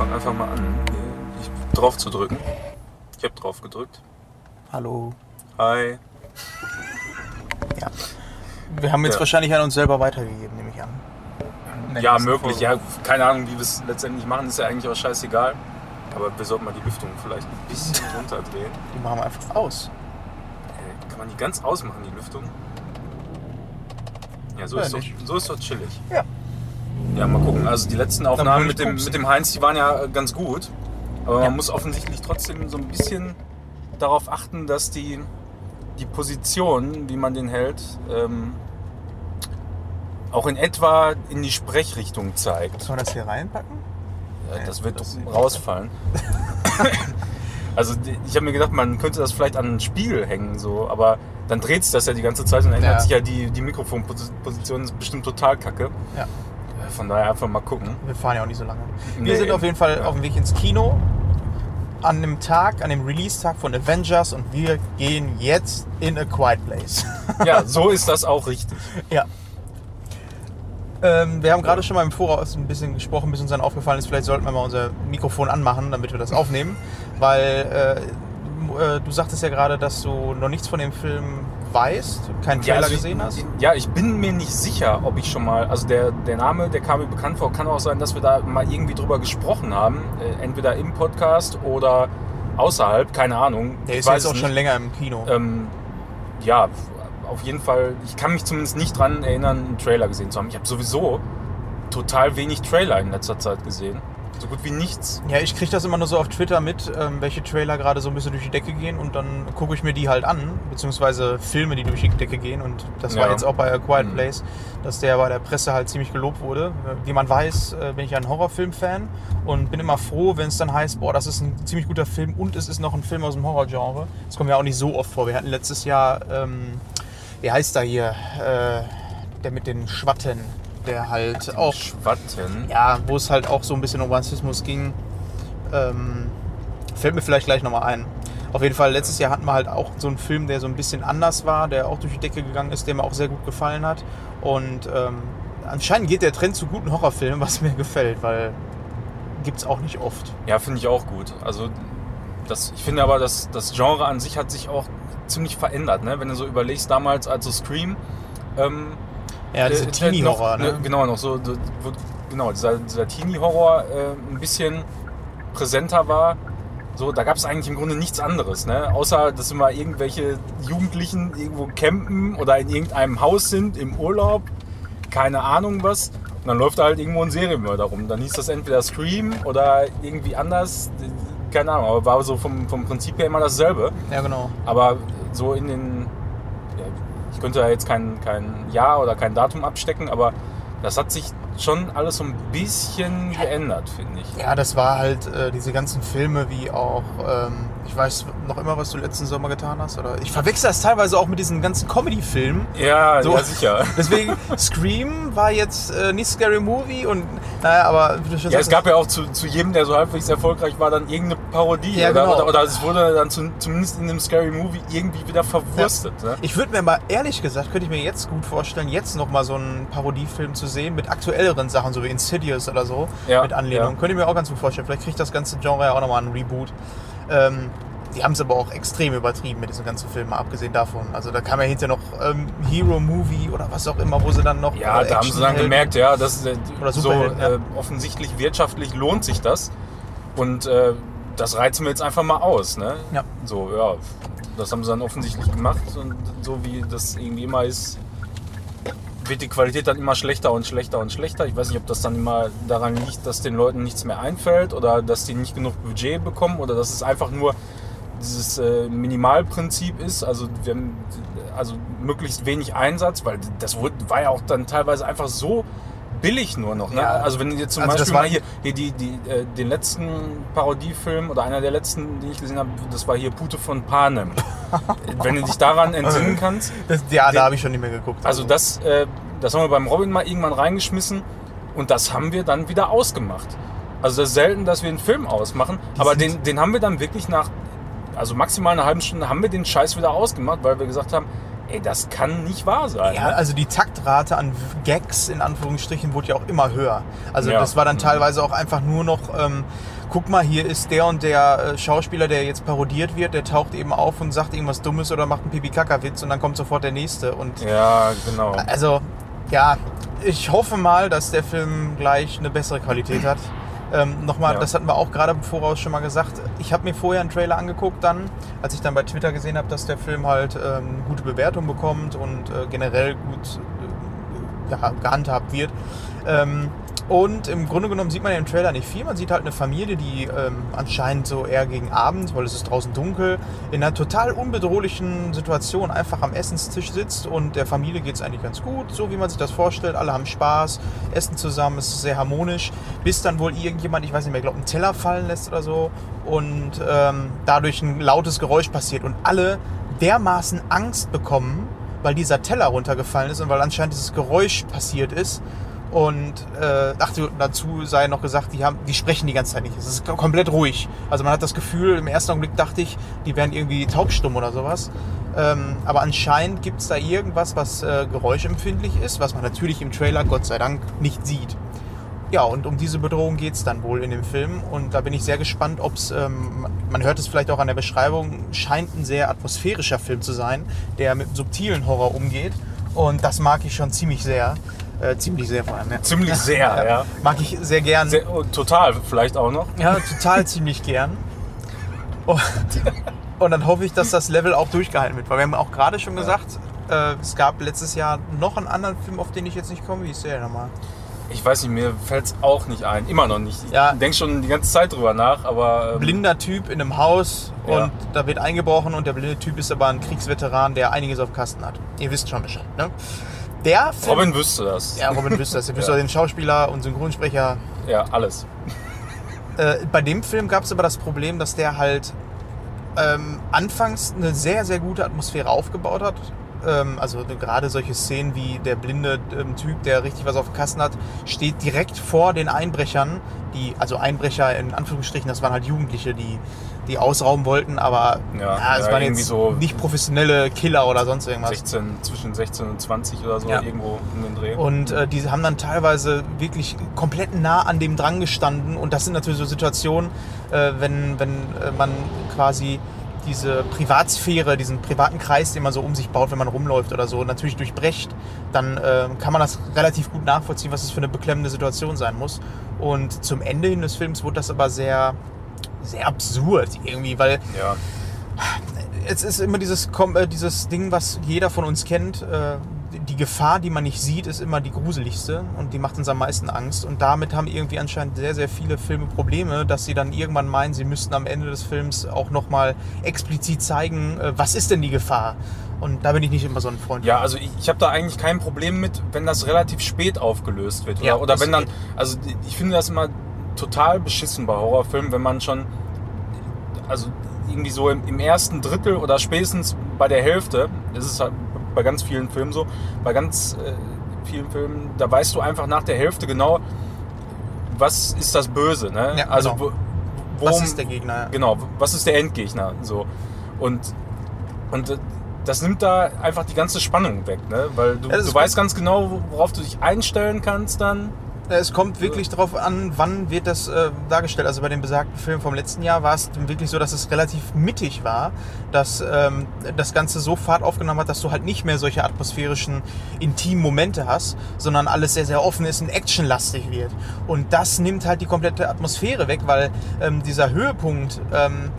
Einfach mal an, drauf zu drücken. Ich habe drauf gedrückt. Hallo. Hi. Ja. Wir haben jetzt Ja. wahrscheinlich an uns selber weitergegeben, nehme ich an. Der Ja, möglich. Ja, keine Ahnung, wie wir es letztendlich machen, ist ja eigentlich auch scheißegal. Aber wir sollten mal die Lüftung vielleicht ein bisschen runterdrehen. Die machen wir einfach aus. Kann man die ganz ausmachen, die Lüftung? Ja, so, Ja, ist, doch, so ist doch chillig. Ja. Ja, mal gucken. Also die letzten Aufnahmen mit dem, mit dem Heinz, die waren ja äh, ganz gut. Aber Ja. man muss offensichtlich trotzdem so ein bisschen darauf achten, dass die, die Position, wie man den hält, ähm, auch in etwa in die Sprechrichtung zeigt. Sollen wir das hier reinpacken? Ja, das wird das rausfallen. also ich habe mir gedacht, man könnte das vielleicht an einen Spiegel hängen, so, aber dann dreht sich das ja die ganze Zeit und dann ändert Ja. sich ja die, die Mikrofonposition ist bestimmt total kacke. Ja. Äh, Von daher einfach mal gucken. Wir fahren ja auch nicht so lange. Nee, wir sind auf jeden Fall ja. auf dem Weg ins Kino. An dem Tag, an dem Release-Tag von Avengers und wir gehen jetzt in a quiet place. Ja, so ist das auch richtig. ja. Ähm, wir haben gerade schon mal im Voraus ein bisschen gesprochen, bis uns dann aufgefallen ist, vielleicht sollten wir mal unser Mikrofon anmachen, damit wir das aufnehmen. Weil äh, äh, du sagtest ja gerade, dass du noch nichts von dem Film weißt, keinen Trailer also gesehen ich, hast. Ja, ich bin mir nicht sicher, ob ich schon mal, also der, der Name, der kam mir bekannt vor, kann auch sein, dass wir da mal irgendwie drüber gesprochen haben, äh, entweder im Podcast oder außerhalb, keine Ahnung. Der Ich ist weiß jetzt auch schon länger im Kino. Ähm, ja, auf jeden Fall, ich kann mich zumindest nicht dran erinnern, einen Trailer gesehen zu haben. Ich habe sowieso total wenig Trailer in letzter Zeit gesehen. So gut wie nichts. Ja, ich kriege das immer nur so auf Twitter mit, ähm, welche Trailer gerade so ein bisschen durch die Decke gehen und dann gucke ich mir die halt an, beziehungsweise Filme, die durch die Decke gehen und das war Ja. jetzt auch bei A Quiet Mhm. Place, dass der bei der Presse halt ziemlich gelobt wurde. Wie man weiß, äh, bin ich ein Horrorfilm-Fan und bin immer froh, wenn es dann heißt, boah, das ist ein ziemlich guter Film und es ist noch ein Film aus dem Horrorgenre. Das kommt ja auch nicht so oft vor. Wir hatten letztes Jahr, ähm, wie heißt der hier, äh, der mit den Schwatten, der halt auch Schwatten. ja, wo es halt auch so ein bisschen um Rassismus ging. Ähm, fällt mir vielleicht gleich nochmal ein. Auf jeden Fall, letztes Jahr hatten wir halt auch so einen Film, der so ein bisschen anders war, der auch durch die Decke gegangen ist, der mir auch sehr gut gefallen hat. Und ähm, anscheinend geht der Trend zu guten Horrorfilmen, was mir gefällt, weil gibt's auch nicht oft. Ja, finde ich auch gut. Also das, ich finde aber, dass das Genre an sich hat sich auch ziemlich verändert. Ne? Wenn du so überlegst, damals als so Scream... Ähm, Ja, diese äh, Teenie-Horror, noch, ne? Genau, noch so, so- wo, genau, dieser, dieser Teenie-Horror äh, ein bisschen präsenter war. So, da gab es eigentlich im Grunde nichts anderes, ne? Außer, dass immer irgendwelche Jugendlichen irgendwo campen oder in irgendeinem Haus sind, im Urlaub, keine Ahnung was. Und dann läuft da halt irgendwo ein Serienmörder rum. Dann hieß das entweder Scream oder irgendwie anders. Keine Ahnung, aber war so vom, vom Prinzip her immer dasselbe. Ja, genau. Aber so in den. Ich könnte da jetzt kein, kein Jahr oder kein Datum abstecken, aber das hat sich schon alles so ein bisschen geändert, finde ich. Ja, das war halt äh, diese ganzen Filme wie auch, ähm, ich weiß noch immer, was du letzten Sommer getan hast. Oder ich verwechsel das teilweise auch mit diesen ganzen Comedy-Filmen. Ja, So. ja sicher. Deswegen, Scream war jetzt äh, nicht Scary Movie und naja, aber wie du schon Ja, es sagst, gab ja auch zu, zu jedem, der so halbwegs erfolgreich war, dann irgendeine Parodie. Ja, oder, genau. oder, oder es wurde dann zu, zumindest in dem Scary Movie irgendwie wieder verwurstet. Ne? ich würde mir mal ehrlich gesagt, könnte ich mir jetzt gut vorstellen, jetzt nochmal so einen Parodiefilm zu sehen mit aktuelleren Sachen, so wie Insidious oder so, Ja, mit Anlehnung. ja. Könnte ich mir auch ganz gut vorstellen. Vielleicht kriegt das ganze Genre ja auch nochmal einen Reboot. Ähm, die haben es aber auch extrem übertrieben mit diesen ganzen Filmen, mal abgesehen davon. Also da kam ja hinterher noch ähm, Hero-Movie oder was auch immer, wo sie dann noch. Ja, äh, da haben sie dann gemerkt, ja, das äh, so ja. äh, offensichtlich wirtschaftlich lohnt sich das. Und äh, das reizen wir jetzt einfach mal aus. Ne? Ja. So, ja, das haben sie dann offensichtlich gemacht. Und so wie das irgendwie immer ist, wird die Qualität dann immer schlechter und schlechter und schlechter. Ich weiß nicht, ob das dann immer daran liegt, dass den Leuten nichts mehr einfällt oder dass die nicht genug Budget bekommen oder dass es einfach nur dieses äh, Minimalprinzip ist, also, wir haben, also möglichst wenig Einsatz, weil das wurde, war ja auch dann teilweise einfach so billig nur noch. Ne? Ja. Also wenn du dir zum Also Beispiel mal hier, hier die, die, äh, den letzten Parodiefilm oder einer der letzten, den ich gesehen habe, das war hier Pute von Panem. wenn du dich daran entsinnen kannst, Das, ja, Den- da habe ich schon nicht mehr geguckt. also das, äh, das haben wir beim Robin mal irgendwann reingeschmissen und das haben wir dann wieder ausgemacht. Also das ist selten, dass wir einen Film ausmachen, Die aber den, den haben wir dann wirklich nach, also maximal einer halben Stunde haben wir den Scheiß wieder ausgemacht, weil wir gesagt haben, ey, das kann nicht wahr sein. Ja, ne? also die Taktrate an Gags in Anführungsstrichen wurde ja auch immer höher. Also Ja. das war dann Mhm. teilweise auch einfach nur noch, ähm, guck mal, hier ist der und der äh, Schauspieler, der jetzt parodiert wird, der taucht eben auf und sagt irgendwas Dummes oder macht einen Pipi-Kaka-Witz und dann kommt sofort der nächste. Und ja, genau. also, ja, ich hoffe mal, dass der Film gleich eine bessere Qualität hat. Ähm, Nochmal, Ja. das hatten wir auch gerade im Voraus schon mal gesagt. Ich habe mir vorher einen Trailer angeguckt, dann, als ich dann bei Twitter gesehen habe, dass der Film halt ähm, gute Bewertung bekommt und äh, generell gut äh, ja, gehandhabt wird. Ähm, und im Grunde genommen sieht man im Trailer nicht viel. Man sieht halt eine Familie, die ähm, anscheinend so eher gegen Abend, weil es ist draußen dunkel, in einer total unbedrohlichen Situation einfach am Essenstisch sitzt und der Familie geht es eigentlich ganz gut, so wie man sich das vorstellt. Alle haben Spaß, essen zusammen, es ist sehr harmonisch, bis dann wohl irgendjemand, ich weiß nicht mehr, glaube, einen Teller fallen lässt oder so und ähm, dadurch ein lautes Geräusch passiert und alle dermaßen Angst bekommen, weil dieser Teller runtergefallen ist und weil anscheinend dieses Geräusch passiert ist. Und äh, ach, dazu sei noch gesagt, die, haben, die sprechen die ganze Zeit nicht. Es ist kom- komplett ruhig. Also man hat das Gefühl, im ersten Augenblick dachte ich, die wären irgendwie taubstumm oder sowas. Ähm, aber anscheinend gibt es da irgendwas, was äh, geräuschempfindlich ist, was man natürlich im Trailer Gott sei Dank nicht sieht. Ja, und um diese Bedrohung geht es dann wohl in dem Film. Und da bin ich sehr gespannt, ob es, ähm, man hört es vielleicht auch an der Beschreibung, scheint ein sehr atmosphärischer Film zu sein, der mit subtilen Horror umgeht. Und das mag ich schon ziemlich sehr. Äh, ziemlich sehr vor allem, ja. Ziemlich sehr, ja. Mag ich sehr gern. Sehr, oh, total, vielleicht auch noch. Ja, total ziemlich gern. Und, und dann hoffe ich, dass das Level auch durchgehalten wird. Weil wir haben auch gerade schon gesagt, äh, es gab letztes Jahr noch einen anderen Film, auf den ich jetzt nicht komme. Wie ist der nochmal? Ich weiß nicht, mir fällt es auch nicht ein. Immer noch nicht. Ich Ja. denke schon die ganze Zeit drüber nach, aber. ähm, blinder Typ in einem Haus und Ja. da wird eingebrochen und der blinde Typ ist aber ein Kriegsveteran, der einiges auf Kasten hat. Ihr wisst schon Bescheid, ne? Der Film, Robin wüsste das. Ja, Robin wüsste das. Ihr wisst Ja. den Schauspieler und Synchronsprecher. Ja, alles. Äh, bei dem Film gab es aber das Problem, dass der halt ähm, anfangs eine sehr, sehr gute Atmosphäre aufgebaut hat. Ähm, also gerade solche Szenen wie der blinde ähm, Typ, der richtig was auf dem Kasten hat, steht direkt vor den Einbrechern. Die, also Einbrecher in Anführungsstrichen, das waren halt Jugendliche, die, die ausrauben wollten, aber Ja, es ja, waren irgendwie jetzt so nicht professionelle Killer oder sonst irgendwas. 16, zwischen 16 und 20 oder so, Ja. irgendwo in den Dreh. Und äh, die haben dann teilweise wirklich komplett nah an dem dran gestanden. Und das sind natürlich so Situationen, äh, wenn, wenn äh, man quasi diese Privatsphäre, diesen privaten Kreis, den man so um sich baut, wenn man rumläuft oder so, natürlich durchbrecht, dann äh, kann man das relativ gut nachvollziehen, was das für eine beklemmende Situation sein muss. Und zum Ende hin des Films wurde das aber sehr, sehr absurd irgendwie, weil ja. es ist immer dieses, äh, dieses Ding, was jeder von uns kennt. Äh, die Gefahr, die man nicht sieht, ist immer die gruseligste und die macht uns am meisten Angst. Und damit haben irgendwie anscheinend sehr, sehr viele Filme Probleme, dass sie dann irgendwann meinen, sie müssten am Ende des Films auch nochmal explizit zeigen, äh, was ist denn die Gefahr. Und da bin ich nicht immer so ein Freund. Ja, also ich, ich habe da eigentlich kein Problem mit, wenn das relativ spät aufgelöst wird. Oder, Ja, oder wenn dann, also ich finde das immer total beschissen bei Horrorfilmen, wenn man schon, also irgendwie so im, im ersten Drittel oder spätestens bei der Hälfte, das ist halt bei ganz vielen Filmen so, bei ganz äh, vielen Filmen, da weißt du einfach nach der Hälfte genau, was ist das Böse, ne? Ja, also genau. wo, was worum- ist der Gegner? Genau, was ist der Endgegner? So. Und, und äh, das nimmt da einfach die ganze Spannung weg, ne? Weil du, Ja, du weißt ganz genau, worauf du dich einstellen kannst dann. Es kommt wirklich darauf an, wann wird das äh, dargestellt. Also bei dem besagten Film vom letzten Jahr war es wirklich so, dass es relativ mittig war, dass ähm, das Ganze so Fahrt aufgenommen hat, dass du halt nicht mehr solche atmosphärischen, intimen Momente hast, sondern alles sehr, sehr offen ist und actionlastig wird. Und das nimmt halt die komplette Atmosphäre weg, weil ähm, dieser Höhepunkt ähm,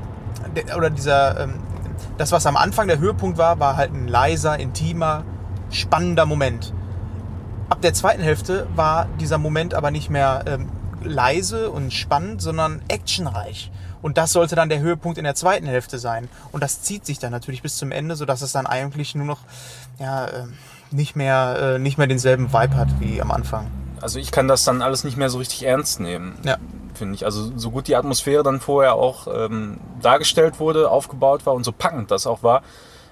der, oder dieser, ähm, das was am Anfang der Höhepunkt war, war halt ein leiser, intimer, spannender Moment. Ab der zweiten Hälfte war dieser Moment aber nicht mehr ähm, leise und spannend, sondern actionreich. Und das sollte dann der Höhepunkt in der zweiten Hälfte sein. Und das zieht sich dann natürlich bis zum Ende, sodass es dann eigentlich nur noch ja, ähm, nicht, mehr, äh, nicht mehr denselben Vibe hat wie am Anfang. Also ich kann das dann alles nicht mehr so richtig ernst nehmen, Ja. finde ich. Also so gut die Atmosphäre dann vorher auch ähm, dargestellt wurde, aufgebaut war und so packend das auch war,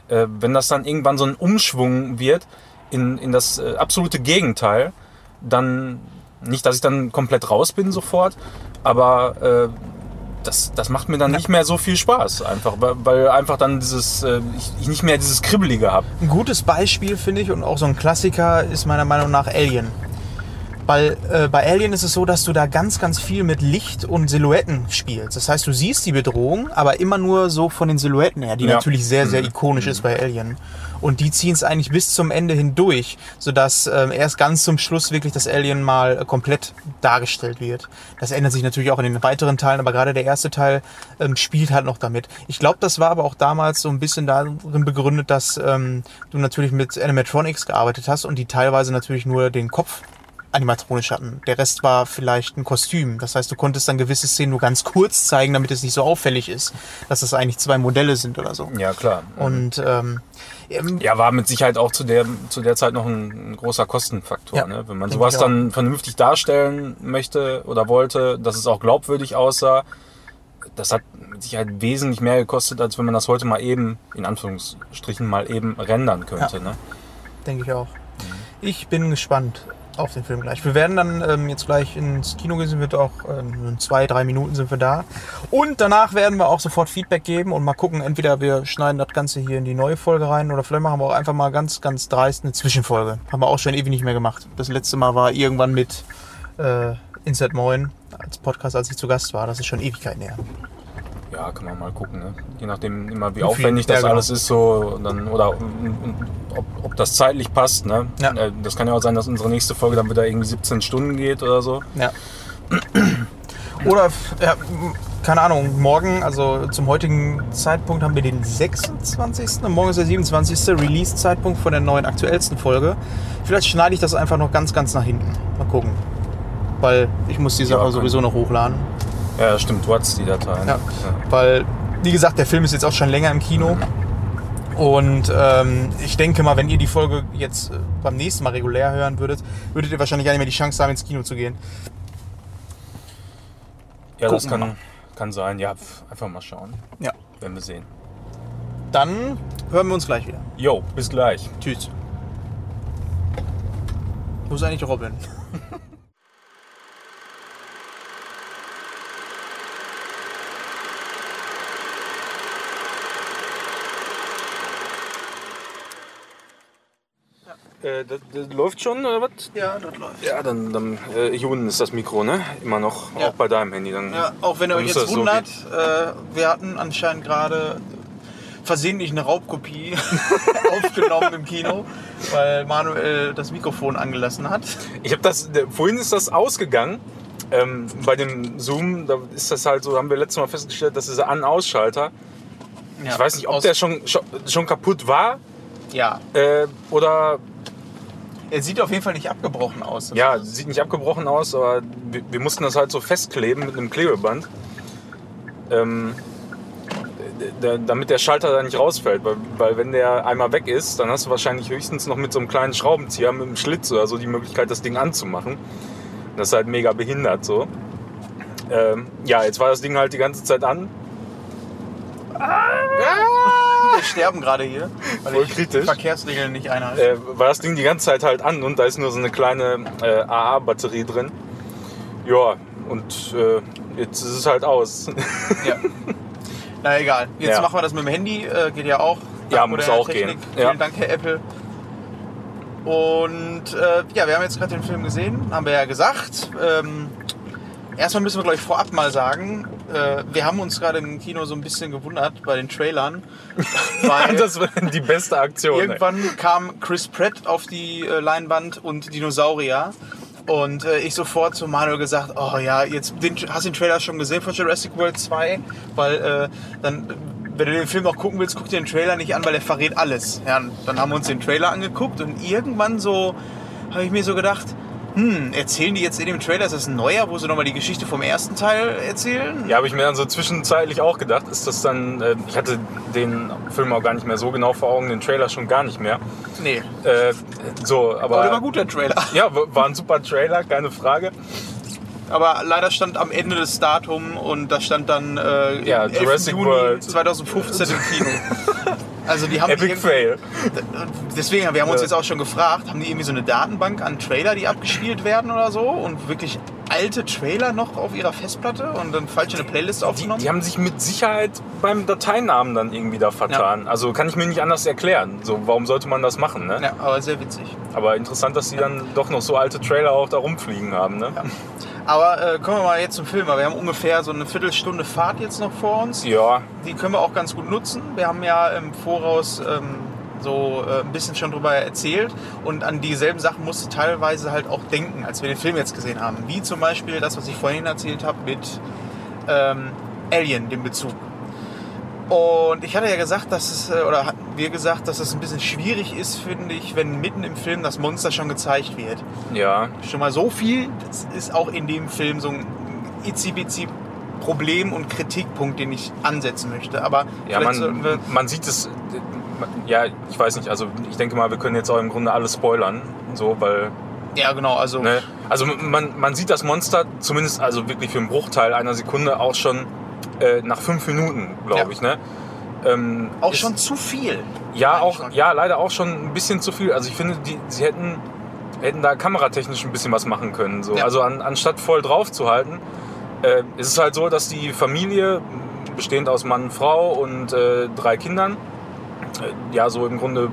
äh, wenn das dann irgendwann so ein Umschwung wird in, in das äh, absolute Gegenteil, dann nicht, dass ich dann komplett raus bin sofort, aber äh, das, das macht mir dann nicht mehr so viel Spaß, einfach, weil, weil einfach dann dieses, äh, ich, ich nicht mehr dieses Kribbelige habe. Ein gutes Beispiel, finde ich, und auch so ein Klassiker ist meiner Meinung nach Alien. Weil äh, bei Alien ist es so, dass du da ganz, ganz viel mit Licht und Silhouetten spielst. Das heißt, du siehst die Bedrohung, aber immer nur so von den Silhouetten her, die Ja. natürlich sehr, sehr Mhm. ikonisch ist bei Alien. Und die ziehen es eigentlich bis zum Ende hindurch, sodass ähm, erst ganz zum Schluss wirklich das Alien mal äh, komplett dargestellt wird. Das ändert sich natürlich auch in den weiteren Teilen, aber gerade der erste Teil ähm, spielt halt noch damit. Ich glaube, das war aber auch damals so ein bisschen darin begründet, dass ähm, du natürlich mit Animatronics gearbeitet hast und die teilweise natürlich nur den Kopf animatronisch hatten. Der Rest war vielleicht ein Kostüm. Das heißt, du konntest dann gewisse Szenen nur ganz kurz zeigen, damit es nicht so auffällig ist, dass das eigentlich zwei Modelle sind oder so. Ja, klar. Und ähm, ähm, Ja, war mit Sicherheit auch zu der, zu der Zeit noch ein, ein großer Kostenfaktor. Ja, ne? Wenn man sowas dann vernünftig darstellen möchte oder wollte, dass es auch glaubwürdig aussah, das hat mit Sicherheit wesentlich mehr gekostet, als wenn man das heute mal eben, in Anführungsstrichen, mal eben rendern könnte. Ne? denke ich auch. Ich bin gespannt auf den Film gleich. Wir werden dann ähm, jetzt gleich ins Kino gehen, sind wir auch ähm, in zwei, drei Minuten sind wir da. Und danach werden wir auch sofort Feedback geben und mal gucken, entweder wir schneiden das Ganze hier in die neue Folge rein oder vielleicht machen wir auch einfach mal ganz, ganz dreist eine Zwischenfolge. Haben wir auch schon ewig nicht mehr gemacht. Das letzte Mal war irgendwann mit äh, Insert Moin als Podcast, als ich zu Gast war. Das ist schon Ewigkeiten her. Ja, kann man mal gucken. Ne? Je nachdem immer, wie aufwendig das ja, genau. alles ist, so dann oder ob, ob das zeitlich passt. Ne? Ja. Äh, Das kann ja auch sein, dass unsere nächste Folge dann wieder irgendwie 17 Stunden geht oder so. Ja. Oder, ja, keine Ahnung, morgen, also zum heutigen Zeitpunkt haben wir den 26. und morgen ist der 27. Release-Zeitpunkt von der neuen aktuellsten Folge. Vielleicht schneide ich das einfach noch ganz, ganz nach hinten. Mal gucken. Weil ich muss die Ja, Sache kann- sowieso noch hochladen. Ja, stimmt, du hattest die Dateien. Ja. Weil, wie gesagt, der Film ist jetzt auch schon länger im Kino. Und ähm, ich denke mal, wenn ihr die Folge jetzt äh, beim nächsten Mal regulär hören würdet, würdet ihr wahrscheinlich gar nicht mehr die Chance haben, ins Kino zu gehen. Ja, das Gucken wir kann, kann sein. Ja, einfach mal schauen. Ja. Werden wir sehen. Dann hören wir uns gleich wieder. Jo, bis gleich. Tschüss. Wo ist eigentlich Robin? Äh, das, das läuft schon oder was? Ja, das läuft. Ja, dann, dann äh, hier unten ist das Mikro, ne? Immer noch. Ja. Auch bei deinem Handy. Dann, Ja, auch wenn ihr euch jetzt das so wundert, äh, wir hatten anscheinend gerade versehentlich eine Raubkopie aufgenommen im Kino, weil Manuel das Mikrofon angelassen hat. Ich habe das, vorhin ist das ausgegangen. Ähm, bei dem Zoom, da ist das halt so, haben wir letztes Mal festgestellt, dass dieser An-Ausschalter, ich weiß nicht, ob der schon, schon, schon kaputt war Ja, äh, oder, er sieht auf jeden Fall nicht abgebrochen aus. ja, sieht nicht abgebrochen aus, aber wir, wir mussten das halt so festkleben mit einem Klebeband. Ähm, damit der Schalter da nicht rausfällt, weil, weil wenn der einmal weg ist, dann hast du wahrscheinlich höchstens noch mit so einem kleinen Schraubenzieher, mit einem Schlitz oder so die Möglichkeit, das Ding anzumachen. Das ist halt mega behindert so. Ähm, ja, jetzt war das Ding halt die ganze Zeit an. Wir sterben gerade hier, weil Voll ich kritisch. Verkehrsregeln nicht einhalte. Äh, war das Ding die ganze Zeit halt an und da ist nur so eine kleine äh, AA-Batterie drin. Ja, und äh, jetzt ist es halt aus. Ja. Na egal. Jetzt Ja. machen wir das mit dem Handy. Äh, geht ja auch. Ja, muss auch gehen. Vielen Ja. Dank, Herr Apple. Und äh, ja, wir haben jetzt gerade den Film gesehen, haben wir ja gesagt. Ähm, erstmal müssen wir, glaube ich, vorab mal sagen, äh, wir haben uns gerade im Kino so ein bisschen gewundert bei den Trailern. Weil das war die beste Aktion. ey. Irgendwann kam Chris Pratt auf die äh, Leinwand und Dinosaurier. Und äh, ich sofort zu Manuel gesagt, oh ja, jetzt den, hast du den Trailer schon gesehen von Jurassic World 2? Weil äh, dann, wenn du den Film noch gucken willst, guck dir den Trailer nicht an, weil er verrät alles. Ja, dann haben wir uns den Trailer angeguckt und irgendwann so habe ich mir so gedacht, hm, erzählen die jetzt in dem Trailer, ist das ein neuer, wo sie nochmal die Geschichte vom ersten Teil erzählen? Ja, habe ich mir dann so zwischenzeitlich auch gedacht, ist das dann, äh, ich hatte den Film auch gar nicht mehr so genau vor Augen, den Trailer schon gar nicht mehr. Nee. Äh, so, aber, Aber der war gut, der Trailer. Ja, war ein super Trailer, keine Frage. Aber leider stand am Ende das Datum und da stand dann äh, Ja, 11. Jurassic Juni World. 2015 im Kino. Also die haben Epic Fail. Deswegen, wir haben uns Ja. jetzt auch schon gefragt, haben die irgendwie so eine Datenbank an Trailer, die abgespielt werden oder so und wirklich alte Trailer noch auf ihrer Festplatte und dann falsch in eine Playlist Die, aufgenommen? die haben sich mit Sicherheit beim Dateinamen dann irgendwie da vertan. Also kann ich mir nicht anders erklären. So, warum sollte man das machen? Ne? ja, aber sehr witzig. Aber interessant, dass die dann doch noch so alte Trailer auch da rumfliegen haben. Ne? Aber äh, kommen wir mal jetzt zum Film. Wir haben ungefähr so eine Viertelstunde Fahrt jetzt noch vor uns. Ja, Die können wir auch ganz gut nutzen. Wir haben ja im Voraus ähm, so äh, ein bisschen schon drüber erzählt und an dieselben Sachen musste teilweise halt auch denken, als wir den Film jetzt gesehen haben. Wie zum Beispiel das, was ich vorhin erzählt habe mit ähm, Alien, dem Bezug. Und ich hatte ja gesagt, dass es, äh, oder hatten wir gesagt, dass es ein bisschen schwierig ist, finde ich, wenn mitten im Film das Monster schon gezeigt wird. ja. Schon mal so viel, das ist auch in dem Film so ein itzi Problem und Kritikpunkt, den ich ansetzen möchte. Aber Ja, man, man sieht es. Ja, ich weiß nicht. Also ich denke mal, wir können jetzt auch im Grunde alles spoilern. So, weil. ja genau, also Ne, also man, man sieht das Monster zumindest, also wirklich für einen Bruchteil einer Sekunde auch schon äh, nach fünf Minuten, glaube Ja. ich. Ne? Ähm, auch ist- schon zu viel. Ja, auch, schon. ja, leider auch schon ein bisschen zu viel. Also ich finde, die, sie hätten, hätten da kameratechnisch ein bisschen was machen können. So. Ja. Also an, anstatt voll drauf zu halten, äh, ist es halt so, dass die Familie, bestehend aus Mann, Frau und äh, drei Kindern, ja, so im Grunde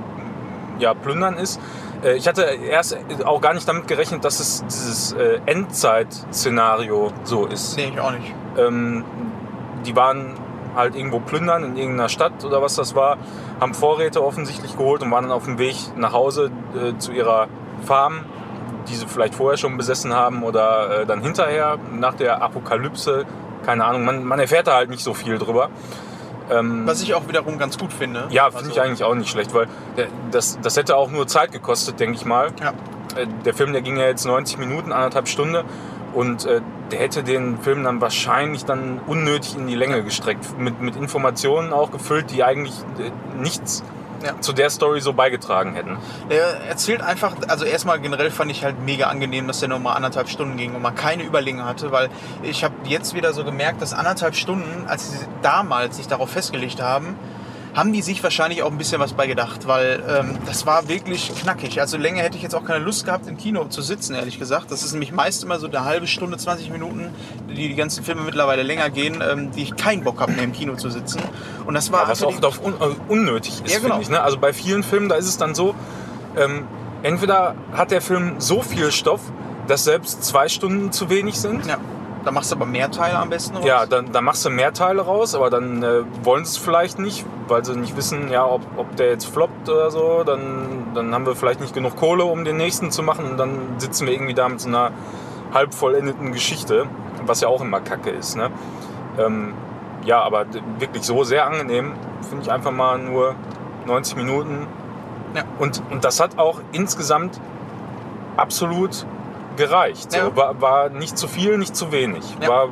ja, plündern ist. Äh, ich hatte erst auch gar nicht damit gerechnet, dass es dieses äh, Endzeit-Szenario so ist. Nee, ich auch nicht. Ähm, die waren halt irgendwo plündern in irgendeiner Stadt oder was das war, haben Vorräte offensichtlich geholt und waren dann auf dem Weg nach Hause äh, zu ihrer Farm, die sie vielleicht vorher schon besessen haben oder äh, dann hinterher nach der Apokalypse. Keine Ahnung, man, man erfährt da halt nicht so viel drüber. Ähm, Was ich auch wiederum ganz gut finde. ja, finde Also, ich eigentlich auch nicht schlecht, weil das, das hätte auch nur Zeit gekostet, denke ich mal. Ja. Äh, Der Film, der ging ja jetzt 90 Minuten, anderthalb Stunde. Und äh, der hätte den Film dann wahrscheinlich dann unnötig in die Länge gestreckt. Mit, mit Informationen auch gefüllt, die eigentlich äh, nichts Ja. zu der Story so beigetragen hätten. Er erzählt einfach, also erstmal generell fand ich halt mega angenehm, dass der nur mal anderthalb Stunden ging und man keine Überlänge hatte, weil ich habe jetzt wieder so gemerkt, dass anderthalb Stunden, als sie damals sich darauf festgelegt haben, haben die sich wahrscheinlich auch ein bisschen was bei gedacht, weil ähm, das war wirklich knackig. Also länger hätte ich jetzt auch keine Lust gehabt, im Kino zu sitzen, ehrlich gesagt. Das ist nämlich meist immer so eine halbe Stunde, 20 Minuten, die die ganzen Filme mittlerweile länger gehen, ähm, die ich keinen Bock habe, mehr im Kino zu sitzen. Und das war Ja, was die- oft auf un äh, unnötig ist, Ja, genau. finde ich. Ne? Also bei vielen Filmen, da ist es dann so, ähm, entweder hat der Film so viel Stoff, dass selbst zwei Stunden zu wenig sind. Ja, da machst du aber mehr Teile am besten raus. Ja, dann, dann machst du mehr Teile raus, aber dann äh, wollen sie es vielleicht nicht, weil sie nicht wissen, ja, ob, ob der jetzt floppt oder so. Dann, dann haben wir vielleicht nicht genug Kohle, um den nächsten zu machen. Und dann sitzen wir irgendwie da mit so einer halb vollendeten Geschichte, was ja auch immer kacke ist. Ne? Ähm, ja, aber wirklich so sehr angenehm, finde ich einfach mal nur 90 Minuten. Ja. Und, und das hat auch insgesamt absolut gereicht. So. Ja. War, war nicht zu viel, nicht zu wenig. Ja. War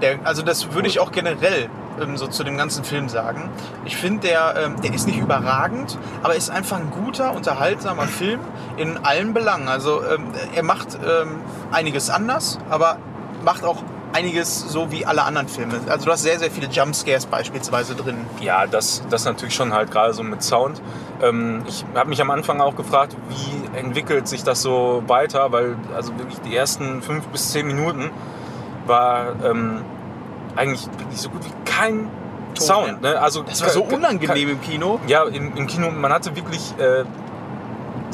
Der, also das würde ich auch generell ähm, so zu dem ganzen Film sagen. Ich finde, der, ähm, der ist nicht überragend, aber ist einfach ein guter, unterhaltsamer Film in allen Belangen. Also ähm, er macht ähm, einiges anders, aber macht auch einiges so wie alle anderen Filme. Also du hast sehr, sehr viele Jumpscares beispielsweise drin. Ja, das, das natürlich schon halt gerade so mit Sound. Ähm, ich habe mich am Anfang auch gefragt, wie entwickelt sich das so weiter, weil also wirklich die ersten fünf bis zehn Minuten war ähm, eigentlich wirklich so gut wie kein Ton, Sound. Ne? Also Das war so unangenehm im Kino. Ja, im, im Kino, man hatte wirklich äh,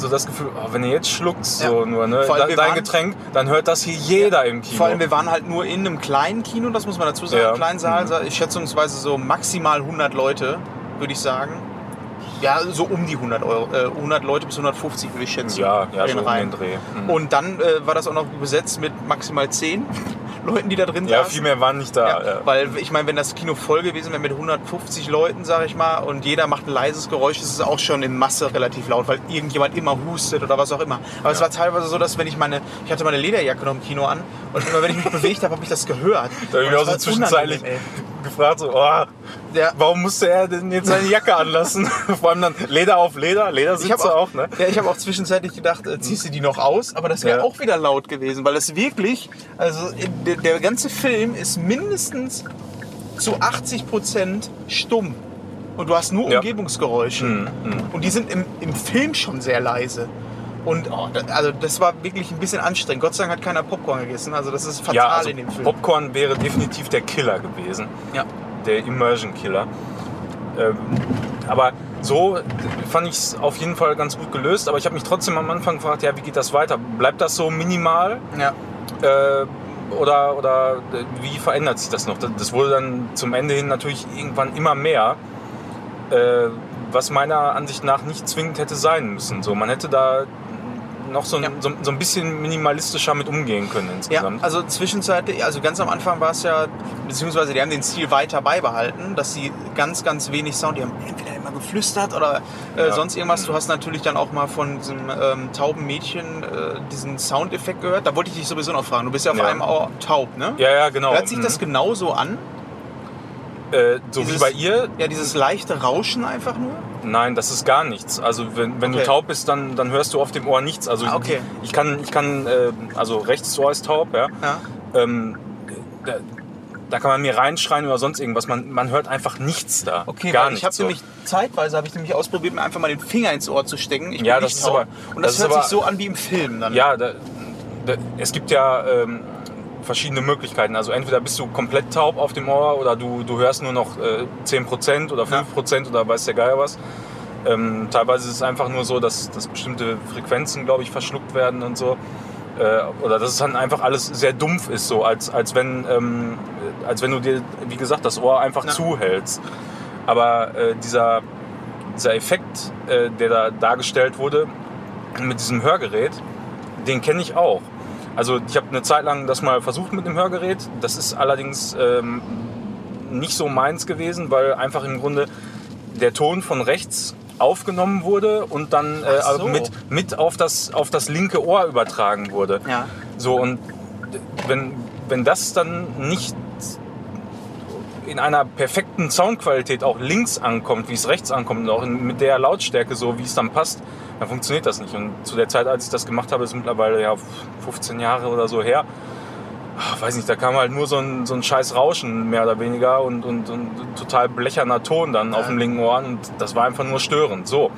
so das Gefühl, oh, wenn ihr jetzt schluckt, so Ja. nur, ne, Vor allem, dein waren- Getränk, dann hört das hier jeder im Kino. Vor allem, wir waren halt nur in einem kleinen Kino, das muss man dazu sagen, Ja. kleinen Saal, Mhm. schätzungsweise so maximal 100 Leute, würde ich sagen. Ja, so um die 100, Euro, äh, 100 Leute bis 150 würde ich schätzen. ja, ja, Den so um rein. den Dreh. Mhm. Und dann äh, war das auch noch besetzt mit maximal 10 Leuten, die da drin ja, saßen. viel mehr waren nicht da. Ja, ja. Weil ich meine, wenn das Kino voll gewesen wäre mit 150 Leuten, sage ich mal, und jeder macht ein leises Geräusch, ist es auch schon in Masse relativ laut, weil irgendjemand immer hustet oder was auch immer. Aber es Ja. war teilweise so, dass wenn ich meine, ich hatte meine Lederjacke noch im Kino an und immer wenn ich mich bewegt habe, habe ich das gehört. Da habe ich auch so zwischenzeitlich gefragt, so, oh. Ja, warum musste er denn jetzt seine Jacke anlassen? Vor allem dann Leder auf Leder, Ledersitze auch, auch, ne? ja, ich habe auch zwischenzeitlich gedacht, äh, ziehst du die noch aus? Aber das wäre Ja. auch wieder laut gewesen, weil es wirklich, also der, der ganze Film ist mindestens zu 80 Prozent stumm. Und du hast nur Ja. Umgebungsgeräusche. Mhm, mhm. Und die sind im, im Film schon sehr leise. Und oh, also das war wirklich ein bisschen anstrengend. Gott sei Dank hat keiner Popcorn gegessen. Also das ist fatal ja, also in dem Film. Popcorn wäre definitiv der Killer gewesen. ja. der Immersion Killer. Ähm, aber so fand ich es auf jeden Fall ganz gut gelöst. Aber ich habe mich trotzdem am Anfang gefragt, ja, wie geht das weiter? Bleibt das so minimal? ja. Äh, oder, oder äh, wie verändert sich das noch? Das, das wurde dann zum Ende hin natürlich irgendwann immer mehr, äh, was meiner Ansicht nach nicht zwingend hätte sein müssen. So, man hätte da noch so ein, Ja. so, so ein bisschen minimalistischer mit umgehen können Ja, insgesamt. also zwischenzeitlich, also ganz am Anfang war es ja, beziehungsweise die haben den Stil weiter beibehalten, dass sie ganz, ganz wenig Sound, die haben entweder immer geflüstert oder äh, Ja. sonst irgendwas. Du hast natürlich dann auch mal von diesem ähm, tauben Mädchen äh, diesen Soundeffekt gehört. Da wollte ich dich sowieso noch fragen. Du bist ja auf Ja. einem Ohr taub, ne? ja, ja, genau. Hört sich das Mhm. genauso an? Äh, so wie dieses- bei ihr? Ja, dieses leichte Rauschen einfach nur? Nein, das ist gar nichts. Also wenn, wenn Okay. du taub bist, dann, dann hörst du auf dem Ohr nichts. Also Ah, okay. ich kann, ich kann äh, also rechtes Ohr ist taub, ja. Ja. Ähm, da, da kann man mir reinschreien oder sonst irgendwas. Man, man hört einfach nichts da. Okay, gar weil ich habe nichts. so. nämlich zeitweise habe ich nämlich ausprobiert, mir einfach mal den Finger ins Ohr zu stecken. Ich Ja, das nicht ist taub. aber- und das, das hört aber- sich so an wie im Film dann. Ja, da, da, es gibt ja ähm, verschiedene Möglichkeiten. Also entweder bist du komplett taub auf dem Ohr oder du, du hörst nur noch äh, 10% oder 5% oder weiß der Geier was. Ähm, teilweise ist es einfach nur so, dass, dass bestimmte Frequenzen, glaube ich, verschluckt werden und so. Äh, oder dass es dann einfach alles sehr dumpf ist, so als, als, wenn, ähm, als wenn du dir, wie gesagt, das Ohr einfach Ja. zuhältst. Aber äh, dieser, dieser Effekt, äh, der da dargestellt wurde mit diesem Hörgerät, den kenne ich auch. Also ich habe eine Zeit lang das mal versucht mit einem Hörgerät. Das ist allerdings ähm, nicht so meins gewesen, weil einfach im Grunde der Ton von rechts aufgenommen wurde und dann äh, Ach so. mit, mit auf, das, auf das linke Ohr übertragen wurde. Ja. So, und wenn, wenn das dann nicht in einer perfekten Soundqualität auch links ankommt, wie es rechts ankommt und auch mit der Lautstärke so, wie es dann passt, dann funktioniert das nicht. Und zu der Zeit, als ich das gemacht habe, ist mittlerweile ja 15 Jahre oder so her, ach, weiß nicht, da kam halt nur so ein, so ein scheiß Rauschen mehr oder weniger und, und, und total blecherner Ton dann auf dem linken Ohr und das war einfach nur störend. So.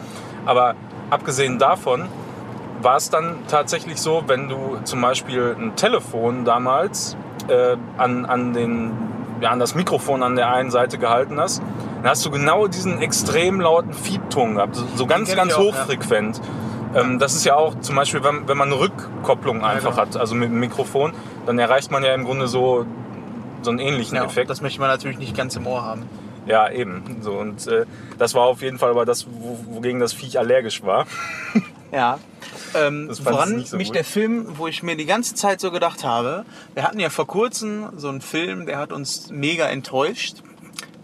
Aber abgesehen davon war es dann tatsächlich so, wenn du zum Beispiel ein Telefon damals äh, an, an, den, ja, an das Mikrofon an der einen Seite gehalten hast, dann hast du genau diesen extrem lauten Fiebton gehabt, so, so ganz, ganz auch, hochfrequent. Ähm, das ist ja auch zum Beispiel, wenn, wenn man eine Rückkopplung einfach genau. hat, also mit dem Mikrofon, dann erreicht man ja im Grunde so, so einen ähnlichen Ja, Effekt. das möchte man natürlich nicht ganz im Ohr haben. Ja, eben. So, und äh, das war auf jeden Fall aber das, wo, wogegen das Viech allergisch war. Ja. Ähm, woran so mich gut. der Film, wo ich mir die ganze Zeit so gedacht habe, wir hatten ja vor kurzem so einen Film, der hat uns mega enttäuscht.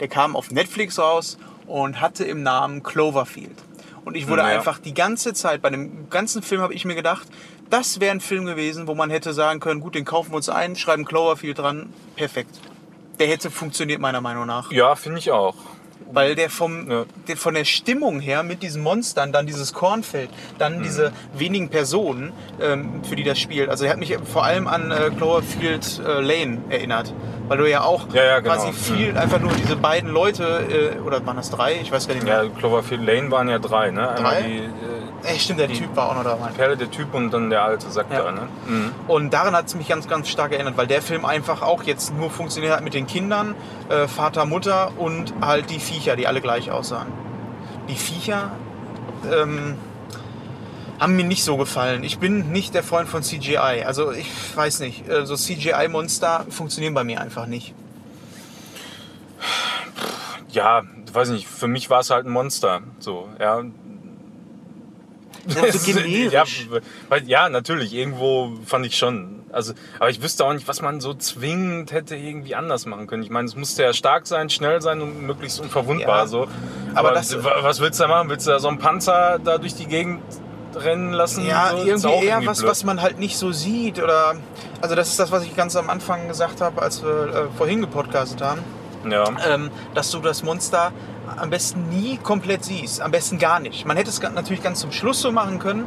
Der kam auf Netflix raus und hatte im Namen Cloverfield. Und ich wurde Ja. einfach die ganze Zeit, bei dem ganzen Film habe ich mir gedacht, das wäre ein Film gewesen, wo man hätte sagen können, gut, den kaufen wir uns ein, schreiben Cloverfield dran, perfekt. Der hätte funktioniert meiner Meinung nach. Ja, finde ich auch. Weil der, vom, Ja. der von der Stimmung her mit diesen Monstern, dann dieses Kornfeld, dann Mhm. diese wenigen Personen, ähm, für die das spielt. Also er hat mich vor allem an äh, Cloverfield äh, Lane erinnert. Weil du ja auch Ja, ja, genau. quasi viel einfach nur diese beiden Leute, äh, oder waren das drei? Ich weiß gar nicht Ja, mehr. Cloverfield Lane waren ja drei, ne? Einmal Drei? die äh, Ey, stimmt, der Typ war auch noch dabei. Perle, der Typ und dann der alte Sack Ja. da, ne? Mhm. Und daran hat es mich ganz, ganz stark erinnert, weil der Film einfach auch jetzt nur funktioniert hat mit den Kindern, äh, Vater, Mutter und halt die Viecher, die alle gleich aussahen. Die Viecher ähm, haben mir nicht so gefallen. Ich bin nicht der Freund von CGI. Also ich weiß nicht, äh, so CGI-Monster funktionieren bei mir einfach nicht. Ja, weiß nicht, für mich war es halt ein Monster. So, ja. Ja, ja, natürlich, irgendwo fand ich schon. Also, aber ich wüsste auch nicht, was man so zwingend hätte irgendwie anders machen können. Ich meine, es musste ja stark sein, schnell sein und möglichst unverwundbar. Ja, so. aber Aber, das- wa- was willst du da machen? Willst du da so einen Panzer da durch die Gegend rennen lassen? Ja, so? Irgendwie eher was, blöd. was man halt nicht so sieht. Oder also das ist das, was ich ganz am Anfang gesagt habe, als wir äh, vorhin gepodcastet haben. Ja. ähm, dass du das Monster am besten nie komplett siehst. Am besten gar nicht. Man hätte es natürlich ganz zum Schluss so machen können,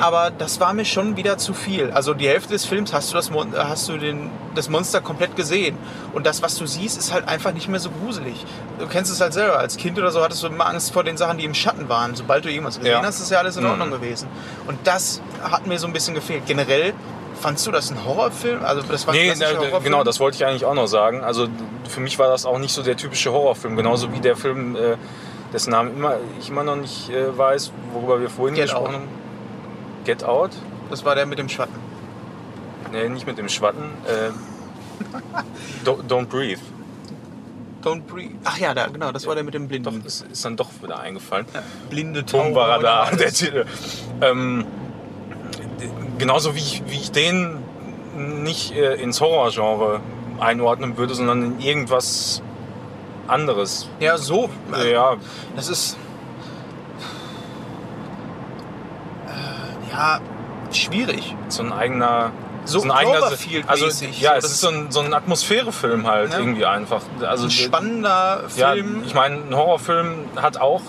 aber das war mir schon wieder zu viel. Also die Hälfte des Films hast du, das, Mon hast du den, das Monster komplett gesehen. Und das, was du siehst, ist halt einfach nicht mehr so gruselig. Du kennst es halt selber. Als Kind oder so hattest du immer Angst vor den Sachen, die im Schatten waren. Sobald du irgendwas gesehen Ja. hast, ist ja alles in Mhm. Ordnung gewesen. Und das hat mir so ein bisschen gefehlt. Generell, fandst du das ein Horrorfilm? Also das war ein Nee, da- Horrorfilm? genau, das wollte ich eigentlich auch noch sagen. Also für mich war das auch nicht so der typische Horrorfilm. Genauso wie der Film, äh, dessen Namen immer, ich immer noch nicht äh, weiß, worüber wir vorhin Get gesprochen Out. haben. Get Out? Das war der mit dem Schatten. Nee, nicht mit dem Schwatten. Äh, don't, don't Breathe. Don't breathe. Ach ja, da, genau, das war der mit dem Doch, Blinden. ist, ist dann doch wieder eingefallen. Ja, blinde Boom war da, der Titel. Ähm, genauso wie ich, wie ich den nicht äh, ins Horrorgenre einordnen würde, sondern in irgendwas anderes. Ja, so. äh, Ja, Das ist. Äh, ja, schwierig. so ein eigener. So ein eigener. Also, ja, So, es ist so ein, so ein Atmosphärefilm halt Ja. irgendwie einfach. Also, ein spannender ja, Film. ich meine, ein Horrorfilm hat auch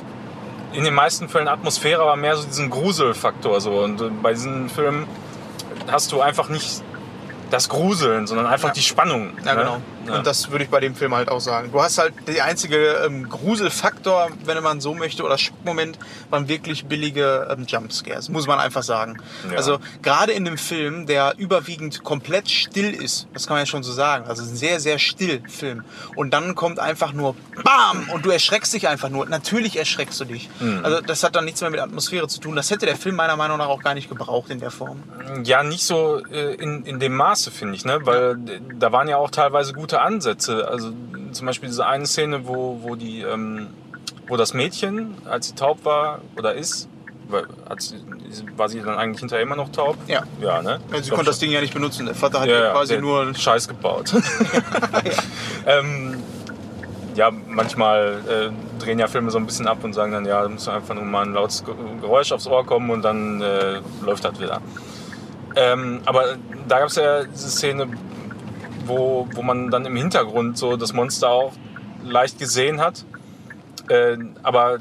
in den meisten Fällen Atmosphäre, aber mehr so diesen Gruselfaktor. So. Und äh, bei diesen Filmen hast du einfach nicht das Gruseln, sondern einfach Ja. die Spannung. Ja, ne? genau. Ja. Und das würde ich bei dem Film halt auch sagen. Du hast halt der einzige ähm, Gruselfaktor, wenn man so möchte, oder Schockmoment, waren wirklich billige ähm, Jumpscares, muss man einfach sagen. Ja. Also gerade in dem Film, der überwiegend komplett still ist, das kann man ja schon so sagen, also ein sehr, sehr still Film. Und dann kommt einfach nur BAM! Und du erschreckst dich einfach nur. Natürlich erschreckst du dich. Mhm. Also das hat dann nichts mehr mit Atmosphäre zu tun. Das hätte der Film meiner Meinung nach auch gar nicht gebraucht in der Form. Ja, nicht so äh, in, in dem Maße, finde ich, ne? Weil äh, da waren ja auch teilweise gute Ansätze. Also zum Beispiel diese eine Szene, wo, wo die, ähm, wo das Mädchen, als sie taub war oder ist, war sie dann eigentlich hinterher immer noch taub? Ja. Ja, ne? Ich sie konnte das Ding ja nicht benutzen. Der Vater hat ja, ja, ja, quasi nur Scheiß gebaut. ähm, ja, manchmal äh, drehen ja Filme so ein bisschen ab und sagen dann, ja, da muss einfach nur mal ein lautes Ge- Geräusch aufs Ohr kommen und dann äh, läuft das wieder. Ähm, aber da gab es ja diese Szene, wo, wo man dann im Hintergrund so das Monster auch leicht gesehen hat, äh, aber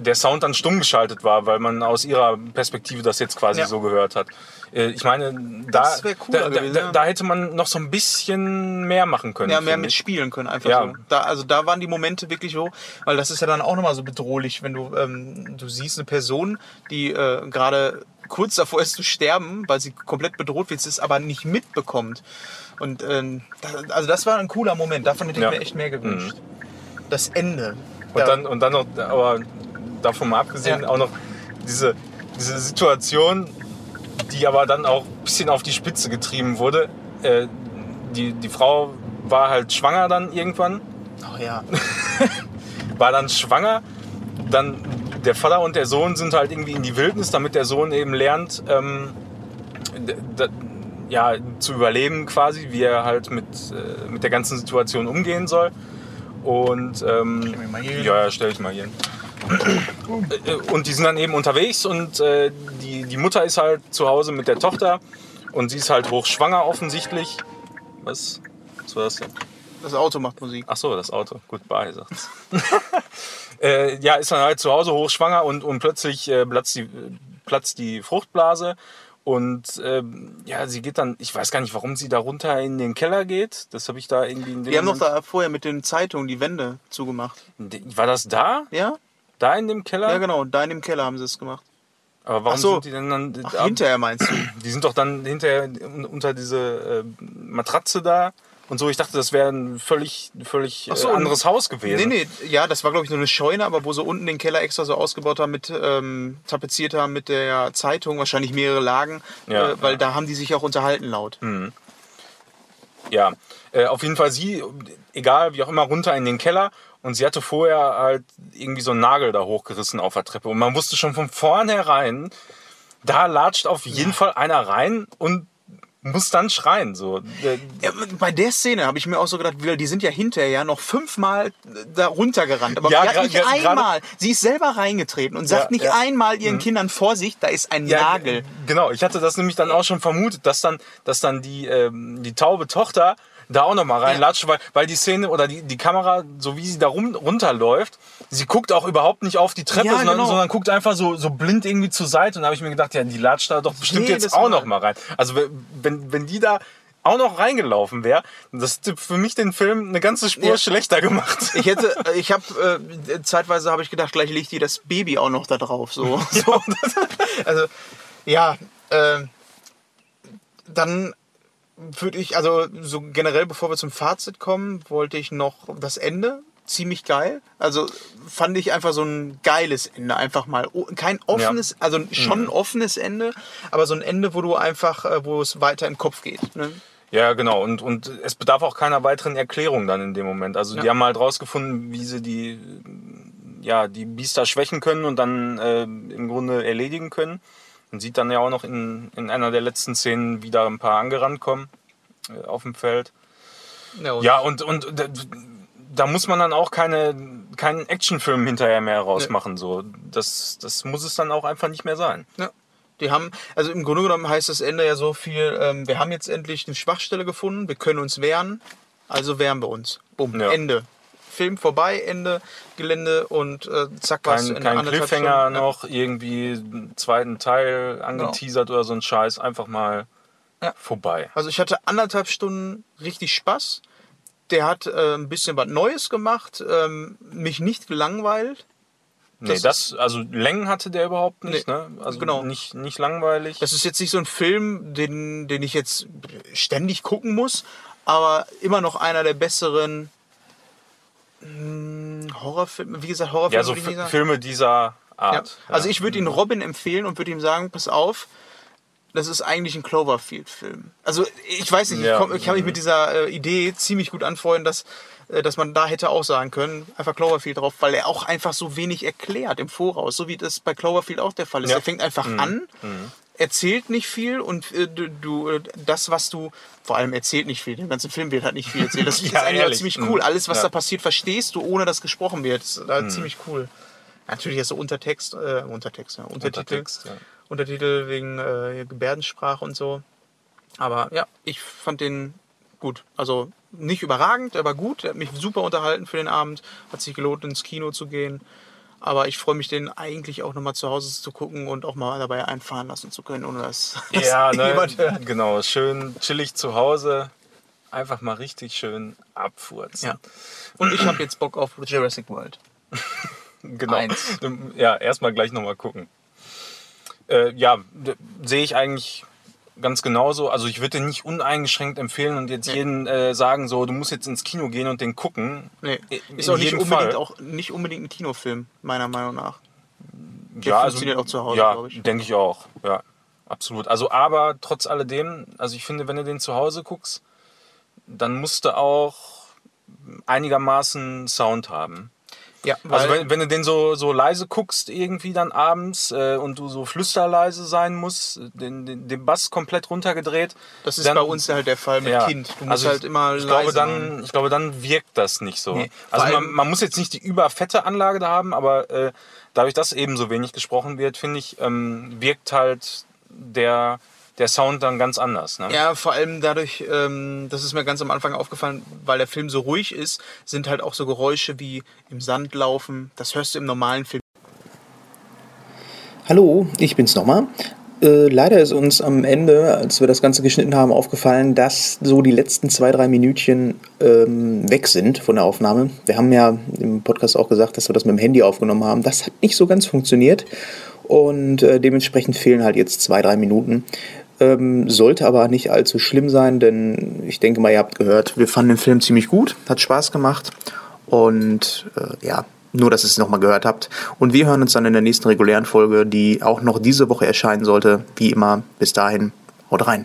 der Sound dann stumm geschaltet war, weil man aus ihrer Perspektive das jetzt quasi Ja. so gehört hat. Äh, ich meine, da, cooler da, da, ja. da hätte man noch so ein bisschen mehr machen können. Ja, mehr mitspielen können einfach Ja. so. Da, also da waren die Momente wirklich so, weil das ist ja dann auch nochmal so bedrohlich, wenn du, ähm, du siehst eine Person, die äh, gerade kurz davor ist zu sterben, weil sie komplett bedroht wird, es aber nicht mitbekommt. Und ähm, da, also das war ein cooler Moment, davon hätte Ja. Mhm. ich mir echt mehr gewünscht. Das Ende. Und Da- dann, und dann noch, aber davon mal abgesehen, Ja. auch noch diese, diese Situation, die aber dann auch ein bisschen auf die Spitze getrieben wurde. Äh, die, die Frau war halt schwanger dann irgendwann, oh ja. war dann schwanger. Dann der Vater und der Sohn sind halt irgendwie in die Wildnis, damit der Sohn eben lernt, ähm, ja, zu überleben quasi, wie er halt mit, äh, mit der ganzen Situation umgehen soll. Und ähm, Stell mich mal hier hin. ja, ja, stell ich mal hier. hin. Äh, Und die sind dann eben unterwegs und äh, die, die Mutter ist halt zu Hause mit der Tochter und sie ist halt hochschwanger offensichtlich. Was? Was war das denn? Das Auto macht Musik. Ach so, das Auto. Goodbye, sagt's. äh, ja, ist dann halt zu Hause hochschwanger und, und plötzlich äh, platzt, die, platzt die Fruchtblase. Und ähm, ja, sie geht dann, ich weiß gar nicht, warum sie da runter in den Keller geht. Das habe ich da irgendwie in dem Wir haben noch Moment- da vorher mit den Zeitungen die Wände zugemacht. War das da? Ja? Da in dem Keller? Ja, genau. Da in dem Keller haben sie es gemacht. Aber warum Ach so. sind die denn dann. Ach, ab- hinterher meinst du? Die sind doch dann hinterher unter diese äh, Matratze da und so. Ich dachte, das wäre ein völlig, völlig Ach so, äh, anderes Haus gewesen. Nee, nee, ja, das war glaube ich nur eine Scheune, aber wo sie unten den Keller extra so ausgebaut haben, mit ähm, tapeziert haben mit der Zeitung, wahrscheinlich mehrere Lagen, Ja, äh, weil ja. da haben die sich auch unterhalten laut. Ja, äh, auf jeden Fall sie, egal wie auch immer, runter in den Keller. Und sie hatte vorher halt irgendwie so einen Nagel da hochgerissen auf der Treppe. Und man wusste schon von vornherein, da latscht auf jeden Fall einer rein und muss dann schreien. So. Äh, Ja, bei der Szene habe ich mir auch so gedacht, die sind ja hinterher noch fünfmal äh, da runtergerannt. Aber Ja, sie hat nicht einmal, sie ist selber reingetreten und sagt Ja, nicht. Mhm. einmal ihren Kindern Vorsicht, da ist ein Nagel. Genau, ich hatte das nämlich dann auch schon vermutet, dass dann, dass dann die, ähm, die taube Tochter da auch nochmal reinlatscht, weil, weil die Szene oder die, die Kamera, so wie sie da rum, runterläuft, sie guckt auch überhaupt nicht auf die Treppe, Ja, sondern, genau. sondern guckt einfach so, so blind irgendwie zur Seite. Und da habe ich mir gedacht, ja, die latscht da doch bestimmt Nee, jetzt auch war- noch mal rein. Also wenn, wenn die da auch noch reingelaufen wäre, das hätte für mich den Film eine ganze Spur Ja. schlechter gemacht. Ich hätte, ich habe äh, zeitweise habe ich gedacht, gleich legt die das Baby auch noch da drauf. So, so. also ja, äh, dann würde ich, also so generell, bevor wir zum Fazit kommen, wollte ich noch das Ende ziemlich geil. Also fand ich einfach so ein geiles Ende, einfach mal O- kein offenes, also schon ein offenes Ende, aber so ein Ende, wo du einfach, äh, wo es weiter im Kopf geht. Ne? Ja, genau. Und, und es bedarf auch keiner weiteren Erklärung dann in dem Moment. Also die Ja. haben halt rausgefunden, wie sie die, ja, die Biester schwächen können und dann äh, im Grunde erledigen können. Man sieht dann ja auch noch in, in einer der letzten Szenen wieder ein paar angerannt kommen äh, auf dem Feld. und- Ja, und, und da, muss man dann auch keine, keinen Actionfilm hinterher mehr rausmachen. So. Das, das muss es dann auch einfach nicht mehr sein. Ja. Die haben, also im Grunde genommen heißt das Ende ja so viel, ähm, wir haben jetzt endlich eine Schwachstelle gefunden, wir können uns wehren, also wehren wir uns. Bumm, Ja. Ende. Film vorbei, Ende, Gelände und äh, zack, was Kein, in kein Cliffhanger Stunden. Noch, irgendwie einen zweiten Teil angeteasert oder so ein Scheiß. Einfach mal Ja. vorbei. Also ich hatte anderthalb Stunden richtig Spaß. Der hat äh, ein bisschen was Neues gemacht, ähm, mich nicht gelangweilt. Nee, Das das, also Längen hatte der überhaupt nicht, Nee, ne? Also genau. nicht, nicht langweilig. Das ist jetzt nicht so ein Film, den, den ich jetzt ständig gucken muss, aber immer noch einer der besseren Horrorfilme. Wie gesagt, Horrorfilme ja, so sagen. Filme dieser Ja. Art. Also ich würde ihn Robin empfehlen und würde ihm sagen, pass auf, das ist eigentlich ein Cloverfield-Film. Also ich weiß nicht, Ja. ich, ich kann mich mit dieser äh, Idee ziemlich gut anfreunden, dass, äh, dass man da hätte auch sagen können, einfach Cloverfield drauf, weil er auch einfach so wenig erklärt im Voraus, so wie das bei Cloverfield auch der Fall ist. Ja. Er fängt einfach an, erzählt nicht viel und äh, du, du, äh, das, was du, vor allem erzählt nicht viel, der ganze Film wird halt nicht viel erzählt. Das ist Ja, eigentlich ziemlich Mhm. cool. Alles, was Ja. da passiert, verstehst du, ohne dass gesprochen wird. Das ist äh, ziemlich cool. Natürlich hast du Untertext, äh, Untertext, ja, Untertitel. Untertext, ja. Untertitel wegen äh, Gebärdensprache und so. Aber ja, ich fand den gut. Also nicht überragend, aber gut. Er hat mich super unterhalten für den Abend. Hat sich gelohnt, ins Kino zu gehen. Aber ich freue mich, den eigentlich auch nochmal zu Hause zu gucken und auch mal dabei einfahren lassen zu können, ohne dass, dass Ja, ne? jemand hört. genau. Schön chillig zu Hause. Einfach mal richtig schön abfurzen. Ja. Und ich habe jetzt Bock auf Jurassic World. Genau. Eins. Ja, erstmal gleich nochmal gucken. Äh, ja, sehe ich eigentlich ganz genauso. Also ich würde den nicht uneingeschränkt empfehlen und jetzt Nee. jeden äh, sagen, so, du musst jetzt ins Kino gehen und den gucken. Nee, In ist auch nicht, unbedingt, Fall. auch nicht unbedingt ein Kinofilm, meiner Meinung nach. ja, funktioniert auch zu Hause, ja, glaub ich. denke ich auch. Ja, absolut. Also aber trotz alledem, also ich finde, wenn du den zu Hause guckst, dann musst du auch einigermaßen Sound haben. Ja, Also wenn, wenn du den so, so leise guckst irgendwie dann abends äh, und du so flüsterleise sein musst, den, den, den Bass komplett runtergedreht. Das ist dann- bei uns halt der Fall mit ja. Kind. Du musst Also halt immer ich leise glaube dann. Ich glaube, dann wirkt das nicht so. Nee, also man, man muss jetzt nicht die überfette Anlage da haben, aber äh, dadurch, dass eben so wenig gesprochen wird, finde ich, ähm, wirkt halt der, der Sound dann ganz anders. Ne? Ja, vor allem dadurch, ähm, das ist mir ganz am Anfang aufgefallen, weil der Film so ruhig ist, sind halt auch so Geräusche wie im Sand laufen. Das hörst du im normalen Film. Hallo, ich bin's nochmal. Äh, leider ist uns am Ende, als wir das Ganze geschnitten haben, aufgefallen, dass so die letzten zwei, drei Minütchen ähm, weg sind von der Aufnahme. Wir haben ja im Podcast auch gesagt, dass wir das mit dem Handy aufgenommen haben. Das hat nicht so ganz funktioniert und äh, dementsprechend fehlen halt jetzt zwei, drei Minuten. Ähm, sollte aber nicht allzu schlimm sein, denn ich denke mal, ihr habt gehört, wir fanden den Film ziemlich gut, hat Spaß gemacht und äh, ja, nur, dass ihr es nochmal gehört habt. Und wir hören uns dann in der nächsten regulären Folge, die auch noch diese Woche erscheinen sollte. Wie immer, bis dahin, haut rein.